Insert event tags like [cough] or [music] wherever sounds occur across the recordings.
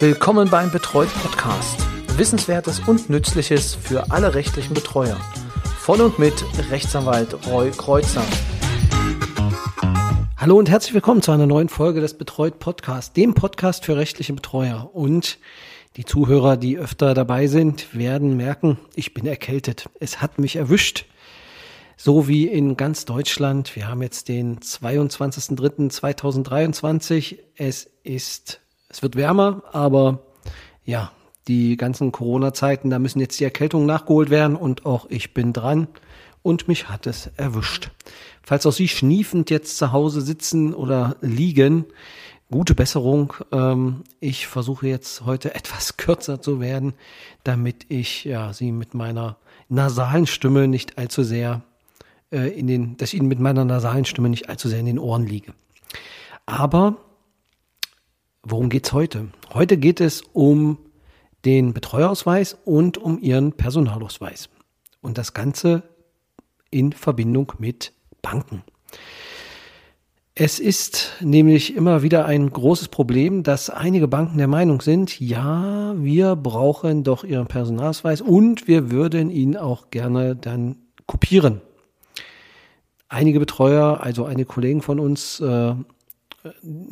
Willkommen beim Betreut Podcast. Wissenswertes und Nützliches für alle rechtlichen Betreuer. Von und mit Rechtsanwalt Roy Kreuzer. Hallo und herzlich willkommen zu einer neuen Folge des Betreut Podcast, dem Podcast für rechtliche Betreuer. Und die Zuhörer, die öfter dabei sind, werden merken, ich bin erkältet. Es hat mich erwischt. So wie in ganz Deutschland. Wir haben jetzt den 22.03.2023. Es ist es wird wärmer, aber ja, die ganzen Corona-Zeiten, da müssen jetzt die Erkältungen nachgeholt werden und auch ich bin dran und mich hat es erwischt. Falls auch Sie schniefend jetzt zu Hause sitzen oder liegen, gute Besserung. Ähm, ich versuche jetzt heute [laughs] etwas kürzer zu werden, damit ich ja Sie mit meiner nasalen Stimme nicht allzu sehr äh, in den, dass ich Ihnen mit meiner nasalen Stimme nicht allzu sehr in den Ohren liege. Aber Worum geht's heute? Heute geht es um den Betreuerausweis und um Ihren Personalausweis. Und das Ganze in Verbindung mit Banken. Es ist nämlich immer wieder ein großes Problem, dass einige Banken der Meinung sind, ja, wir brauchen doch Ihren Personalausweis und wir würden ihn auch gerne dann kopieren. Einige Betreuer, also einige Kollegen von uns, äh,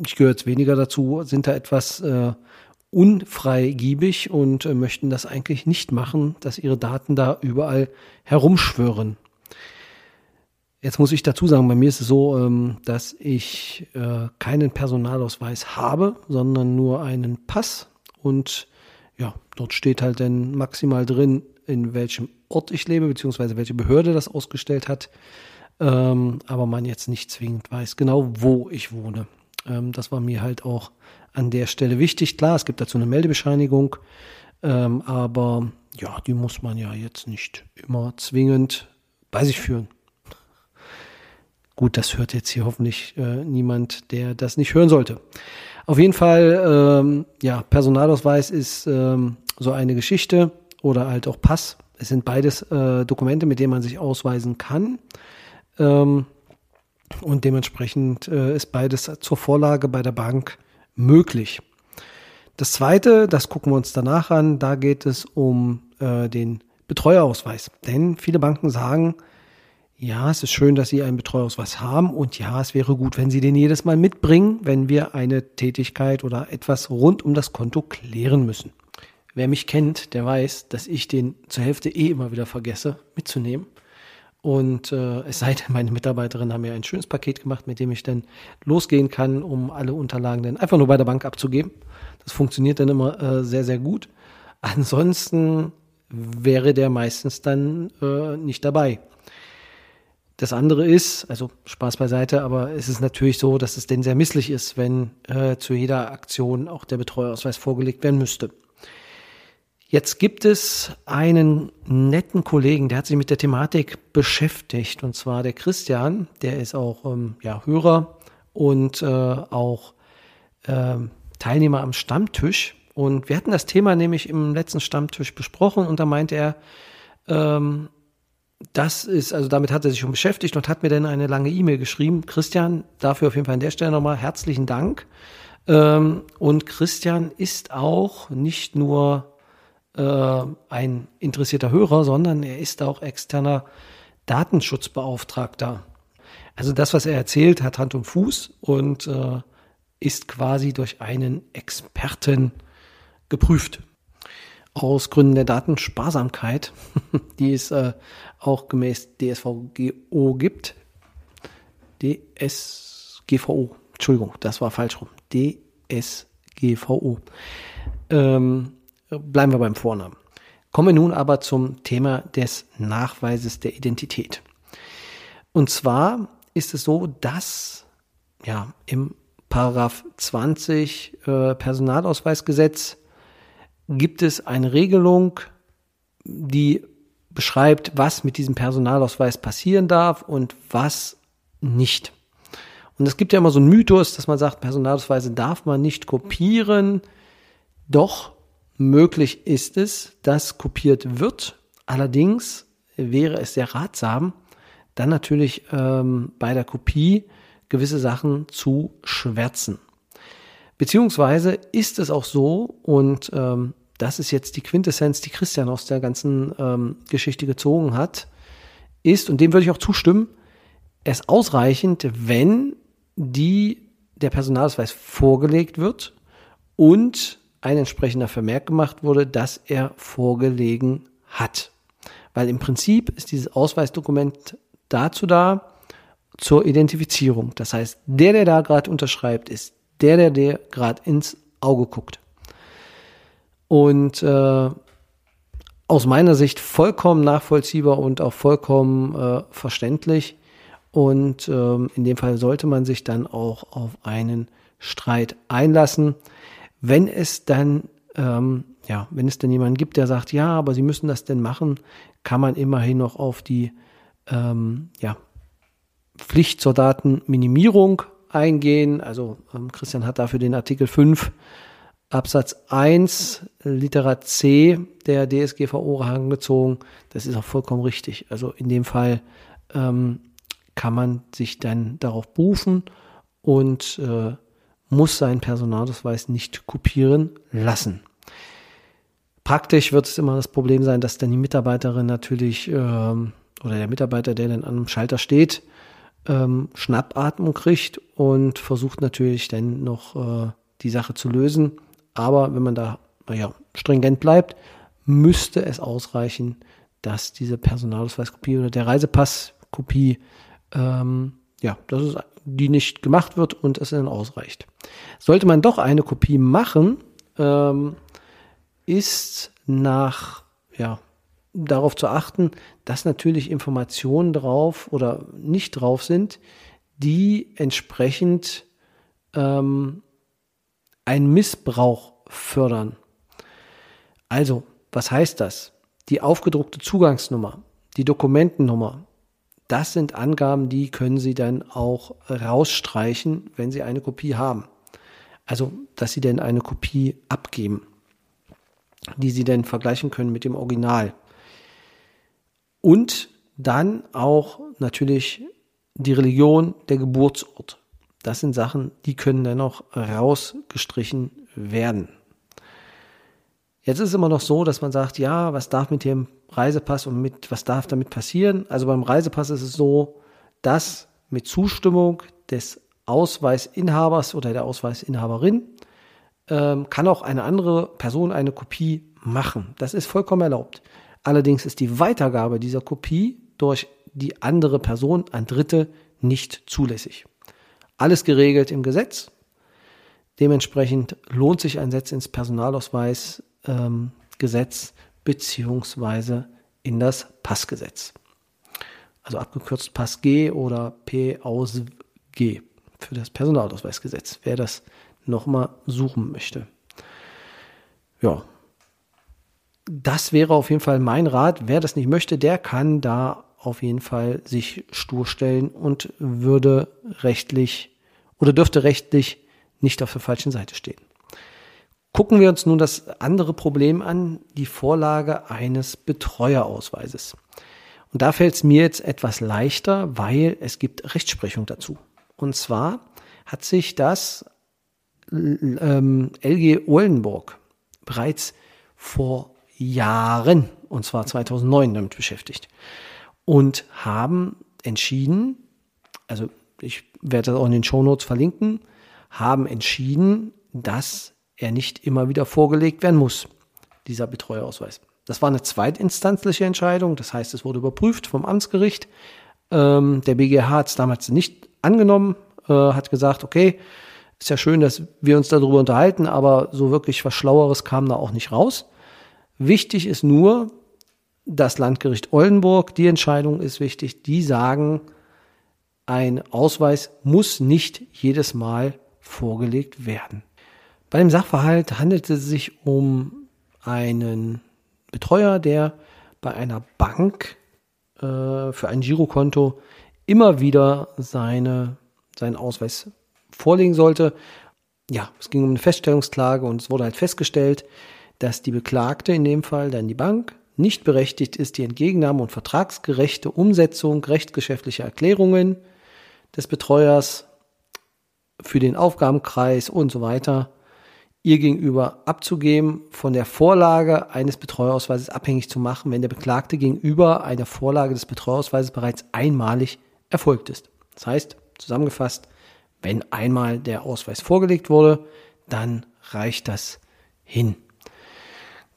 ich gehöre jetzt weniger dazu, sind da etwas äh, unfreigiebig und äh, möchten das eigentlich nicht machen, dass ihre Daten da überall herumschwören. Jetzt muss ich dazu sagen, bei mir ist es so, ähm, dass ich äh, keinen Personalausweis habe, sondern nur einen Pass und ja, dort steht halt dann maximal drin, in welchem Ort ich lebe, beziehungsweise welche Behörde das ausgestellt hat, ähm, aber man jetzt nicht zwingend weiß genau, wo ich wohne. Ähm, das war mir halt auch an der Stelle wichtig. Klar, es gibt dazu eine Meldebescheinigung, ähm, aber ja, die muss man ja jetzt nicht immer zwingend bei sich führen. Gut, das hört jetzt hier hoffentlich äh, niemand, der das nicht hören sollte. Auf jeden Fall, ähm, ja, Personalausweis ist ähm, so eine Geschichte oder halt auch Pass. Es sind beides äh, Dokumente, mit denen man sich ausweisen kann. Ähm, und dementsprechend äh, ist beides zur Vorlage bei der Bank möglich. Das zweite, das gucken wir uns danach an, da geht es um äh, den Betreuerausweis. Denn viele Banken sagen, ja, es ist schön, dass Sie einen Betreuerausweis haben und ja, es wäre gut, wenn Sie den jedes Mal mitbringen, wenn wir eine Tätigkeit oder etwas rund um das Konto klären müssen. Wer mich kennt, der weiß, dass ich den zur Hälfte eh immer wieder vergesse mitzunehmen. Und äh, es sei denn, meine Mitarbeiterinnen haben mir ein schönes Paket gemacht, mit dem ich dann losgehen kann, um alle Unterlagen dann einfach nur bei der Bank abzugeben. Das funktioniert dann immer äh, sehr, sehr gut. Ansonsten wäre der meistens dann äh, nicht dabei. Das andere ist, also Spaß beiseite, aber es ist natürlich so, dass es denn sehr misslich ist, wenn äh, zu jeder Aktion auch der Betreuerausweis vorgelegt werden müsste. Jetzt gibt es einen netten Kollegen, der hat sich mit der Thematik beschäftigt, und zwar der Christian, der ist auch ähm, ja, Hörer und äh, auch äh, Teilnehmer am Stammtisch. Und wir hatten das Thema nämlich im letzten Stammtisch besprochen und da meinte er, ähm, das ist, also damit hat er sich schon beschäftigt und hat mir dann eine lange E-Mail geschrieben. Christian, dafür auf jeden Fall an der Stelle nochmal herzlichen Dank. Ähm, und Christian ist auch nicht nur äh, ein interessierter Hörer, sondern er ist auch externer Datenschutzbeauftragter. Also das, was er erzählt, hat Hand und Fuß und äh, ist quasi durch einen Experten geprüft. Aus Gründen der Datensparsamkeit, [laughs] die es äh, auch gemäß DSVGO gibt. DSGVO, Entschuldigung, das war falsch rum. DSGVO. Ähm, Bleiben wir beim Vornamen. Kommen wir nun aber zum Thema des Nachweises der Identität. Und zwar ist es so, dass ja im Paragraph 20 äh, Personalausweisgesetz gibt es eine Regelung, die beschreibt, was mit diesem Personalausweis passieren darf und was nicht. Und es gibt ja immer so einen Mythos, dass man sagt, Personalausweise darf man nicht kopieren. Doch möglich ist es, dass kopiert wird. Allerdings wäre es sehr ratsam, dann natürlich ähm, bei der Kopie gewisse Sachen zu schwärzen. Beziehungsweise ist es auch so, und ähm, das ist jetzt die Quintessenz, die Christian aus der ganzen ähm, Geschichte gezogen hat, ist, und dem würde ich auch zustimmen, es ausreichend, wenn die, der Personalausweis vorgelegt wird und ein entsprechender Vermerk gemacht wurde, dass er vorgelegen hat. Weil im Prinzip ist dieses Ausweisdokument dazu da, zur Identifizierung. Das heißt, der, der da gerade unterschreibt, ist der, der dir gerade ins Auge guckt. Und äh, aus meiner Sicht vollkommen nachvollziehbar und auch vollkommen äh, verständlich. Und ähm, in dem Fall sollte man sich dann auch auf einen Streit einlassen. Wenn es dann, ähm, ja, wenn es denn jemanden gibt, der sagt, ja, aber Sie müssen das denn machen, kann man immerhin noch auf die ähm, ja, Pflicht zur Datenminimierung eingehen. Also ähm, Christian hat dafür den Artikel 5 Absatz 1 Litera C der DSGVO herangezogen. Das ist auch vollkommen richtig. Also in dem Fall ähm, kann man sich dann darauf berufen und äh, muss seinen Personalausweis nicht kopieren lassen. Praktisch wird es immer das Problem sein, dass dann die Mitarbeiterin natürlich ähm, oder der Mitarbeiter, der dann am Schalter steht, ähm, Schnappatmung kriegt und versucht natürlich dann noch äh, die Sache zu lösen. Aber wenn man da naja, stringent bleibt, müsste es ausreichen, dass diese Personalausweiskopie oder der Reisepasskopie, ähm, ja, dass es die nicht gemacht wird und es dann ausreicht. Sollte man doch eine Kopie machen, ähm, ist nach ja, darauf zu achten, dass natürlich Informationen drauf oder nicht drauf sind, die entsprechend ähm, einen Missbrauch fördern. Also, was heißt das? Die aufgedruckte Zugangsnummer, die Dokumentennummer, das sind Angaben, die können Sie dann auch rausstreichen, wenn Sie eine Kopie haben. Also, dass Sie denn eine Kopie abgeben, die Sie dann vergleichen können mit dem Original. Und dann auch natürlich die Religion, der Geburtsort. Das sind Sachen, die können dann auch rausgestrichen werden. Jetzt ist es immer noch so, dass man sagt, ja, was darf mit dem Reisepass und mit, was darf damit passieren? Also beim Reisepass ist es so, dass mit Zustimmung des Ausweisinhabers oder der Ausweisinhaberin ähm, kann auch eine andere Person eine Kopie machen. Das ist vollkommen erlaubt. Allerdings ist die Weitergabe dieser Kopie durch die andere Person an Dritte nicht zulässig. Alles geregelt im Gesetz. Dementsprechend lohnt sich ein Setz ins Personalausweisgesetz ähm, beziehungsweise in das Passgesetz. Also abgekürzt Pass G oder P aus G für das Personalausweisgesetz, wer das nochmal suchen möchte. Ja, das wäre auf jeden Fall mein Rat. Wer das nicht möchte, der kann da auf jeden Fall sich stur stellen und würde rechtlich oder dürfte rechtlich nicht auf der falschen Seite stehen. Gucken wir uns nun das andere Problem an, die Vorlage eines Betreuerausweises. Und da fällt es mir jetzt etwas leichter, weil es gibt Rechtsprechung dazu. Und zwar hat sich das ähm, LG Oldenburg bereits vor Jahren, und zwar 2009, damit beschäftigt. Und haben entschieden, also ich werde das auch in den Show Notes verlinken, haben entschieden, dass er nicht immer wieder vorgelegt werden muss, dieser Betreuerausweis. Das war eine zweitinstanzliche Entscheidung, das heißt, es wurde überprüft vom Amtsgericht. Ähm, der BGH hat es damals nicht angenommen, äh, hat gesagt, okay, ist ja schön, dass wir uns darüber unterhalten, aber so wirklich was Schlaueres kam da auch nicht raus. Wichtig ist nur, das Landgericht Oldenburg, die Entscheidung ist wichtig, die sagen, ein Ausweis muss nicht jedes Mal vorgelegt werden. Bei dem Sachverhalt handelt es sich um einen Betreuer, der bei einer Bank äh, für ein Girokonto immer wieder seine, seinen Ausweis vorlegen sollte. Ja, es ging um eine Feststellungsklage und es wurde halt festgestellt, dass die Beklagte, in dem Fall dann die Bank, nicht berechtigt ist, die Entgegennahme und vertragsgerechte Umsetzung rechtsgeschäftlicher Erklärungen des Betreuers für den Aufgabenkreis und so weiter ihr gegenüber abzugeben, von der Vorlage eines Betreuerausweises abhängig zu machen, wenn der Beklagte gegenüber einer Vorlage des Betreuerausweises bereits einmalig erfolgt ist. Das heißt, zusammengefasst, wenn einmal der Ausweis vorgelegt wurde, dann reicht das hin.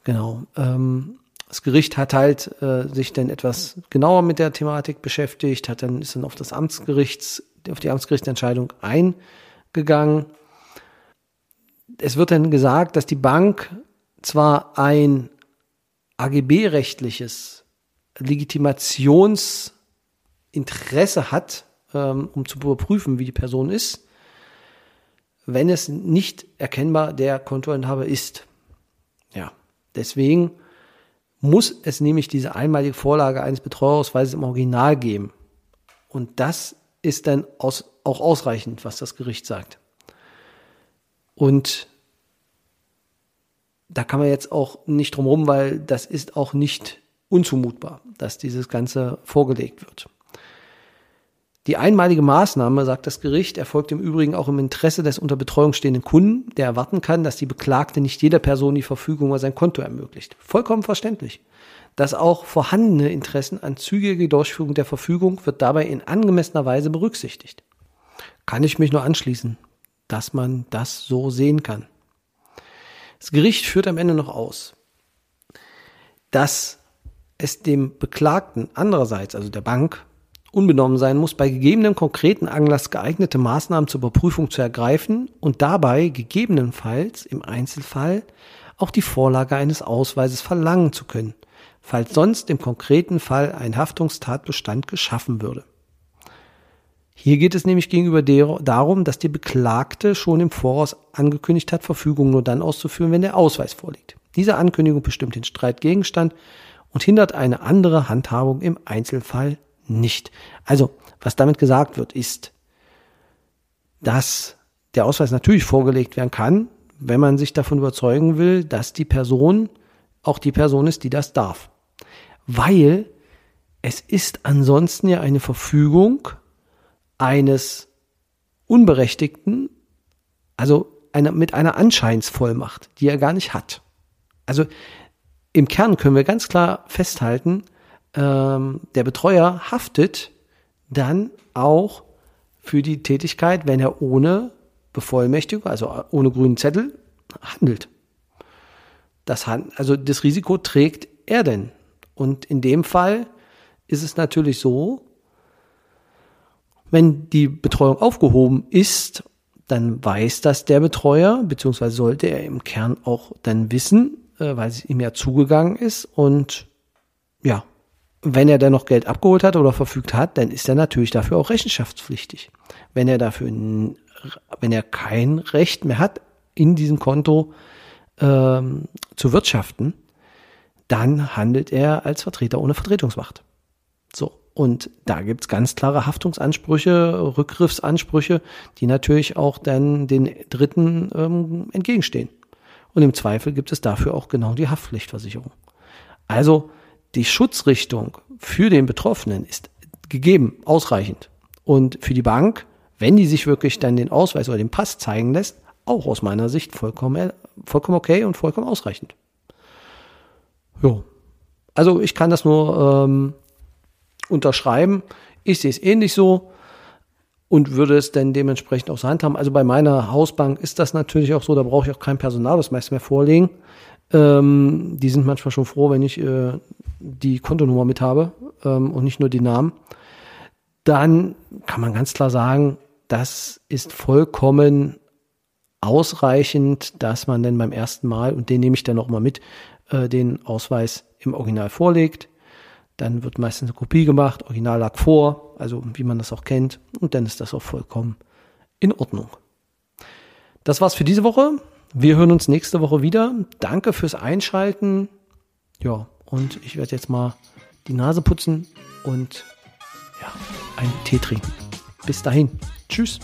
Genau. Ähm, das Gericht hat halt äh, sich dann etwas genauer mit der Thematik beschäftigt, hat dann ist dann auf das Amtsgerichts, auf die Amtsgerichtsentscheidung eingegangen es wird dann gesagt, dass die Bank zwar ein AGB-rechtliches Legitimationsinteresse hat, ähm, um zu überprüfen, wie die Person ist, wenn es nicht erkennbar der Kontoinhaber ist. Ja, deswegen muss es nämlich diese einmalige Vorlage eines Betreuerausweises im Original geben. Und das ist dann aus, auch ausreichend, was das Gericht sagt. Und da kann man jetzt auch nicht drum rum, weil das ist auch nicht unzumutbar, dass dieses Ganze vorgelegt wird. Die einmalige Maßnahme, sagt das Gericht, erfolgt im Übrigen auch im Interesse des unter Betreuung stehenden Kunden, der erwarten kann, dass die Beklagte nicht jeder Person die Verfügung über sein Konto ermöglicht. Vollkommen verständlich. Das auch vorhandene Interessen an zügige Durchführung der Verfügung wird dabei in angemessener Weise berücksichtigt. Kann ich mich nur anschließen dass man das so sehen kann. Das Gericht führt am Ende noch aus, dass es dem Beklagten andererseits, also der Bank, unbenommen sein muss, bei gegebenem konkreten Anlass geeignete Maßnahmen zur Überprüfung zu ergreifen und dabei gegebenenfalls im Einzelfall auch die Vorlage eines Ausweises verlangen zu können, falls sonst im konkreten Fall ein Haftungstatbestand geschaffen würde. Hier geht es nämlich gegenüber der, darum, dass die Beklagte schon im Voraus angekündigt hat, Verfügungen nur dann auszuführen, wenn der Ausweis vorliegt. Diese Ankündigung bestimmt den Streitgegenstand und hindert eine andere Handhabung im Einzelfall nicht. Also, was damit gesagt wird, ist, dass der Ausweis natürlich vorgelegt werden kann, wenn man sich davon überzeugen will, dass die Person auch die Person ist, die das darf. Weil es ist ansonsten ja eine Verfügung eines Unberechtigten, also eine, mit einer Anscheinsvollmacht, die er gar nicht hat. Also im Kern können wir ganz klar festhalten, ähm, der Betreuer haftet dann auch für die Tätigkeit, wenn er ohne Bevollmächtigung, also ohne grünen Zettel, handelt. Das, also das Risiko trägt er denn. Und in dem Fall ist es natürlich so, wenn die Betreuung aufgehoben ist, dann weiß das der Betreuer, beziehungsweise sollte er im Kern auch dann wissen, äh, weil es ihm ja zugegangen ist. Und ja, wenn er dann noch Geld abgeholt hat oder verfügt hat, dann ist er natürlich dafür auch rechenschaftspflichtig. Wenn er dafür, wenn er kein Recht mehr hat, in diesem Konto ähm, zu wirtschaften, dann handelt er als Vertreter ohne Vertretungsmacht. Und da gibt's ganz klare Haftungsansprüche, Rückgriffsansprüche, die natürlich auch dann den Dritten ähm, entgegenstehen. Und im Zweifel gibt es dafür auch genau die Haftpflichtversicherung. Also die Schutzrichtung für den Betroffenen ist gegeben, ausreichend. Und für die Bank, wenn die sich wirklich dann den Ausweis oder den Pass zeigen lässt, auch aus meiner Sicht vollkommen, vollkommen okay und vollkommen ausreichend. Jo. Also ich kann das nur ähm, unterschreiben. Ich sehe es ähnlich so und würde es dann dementsprechend auch so handhaben. Also bei meiner Hausbank ist das natürlich auch so, da brauche ich auch kein Personal, das meist mehr vorlegen. Ähm, die sind manchmal schon froh, wenn ich äh, die Kontonummer mit habe ähm, und nicht nur die Namen. Dann kann man ganz klar sagen, das ist vollkommen ausreichend, dass man dann beim ersten Mal, und den nehme ich dann auch mal mit, äh, den Ausweis im Original vorlegt. Dann wird meistens eine Kopie gemacht, Original lag vor, also wie man das auch kennt, und dann ist das auch vollkommen in Ordnung. Das war's für diese Woche. Wir hören uns nächste Woche wieder. Danke fürs Einschalten. Ja, und ich werde jetzt mal die Nase putzen und ja, einen Tee trinken. Bis dahin. Tschüss.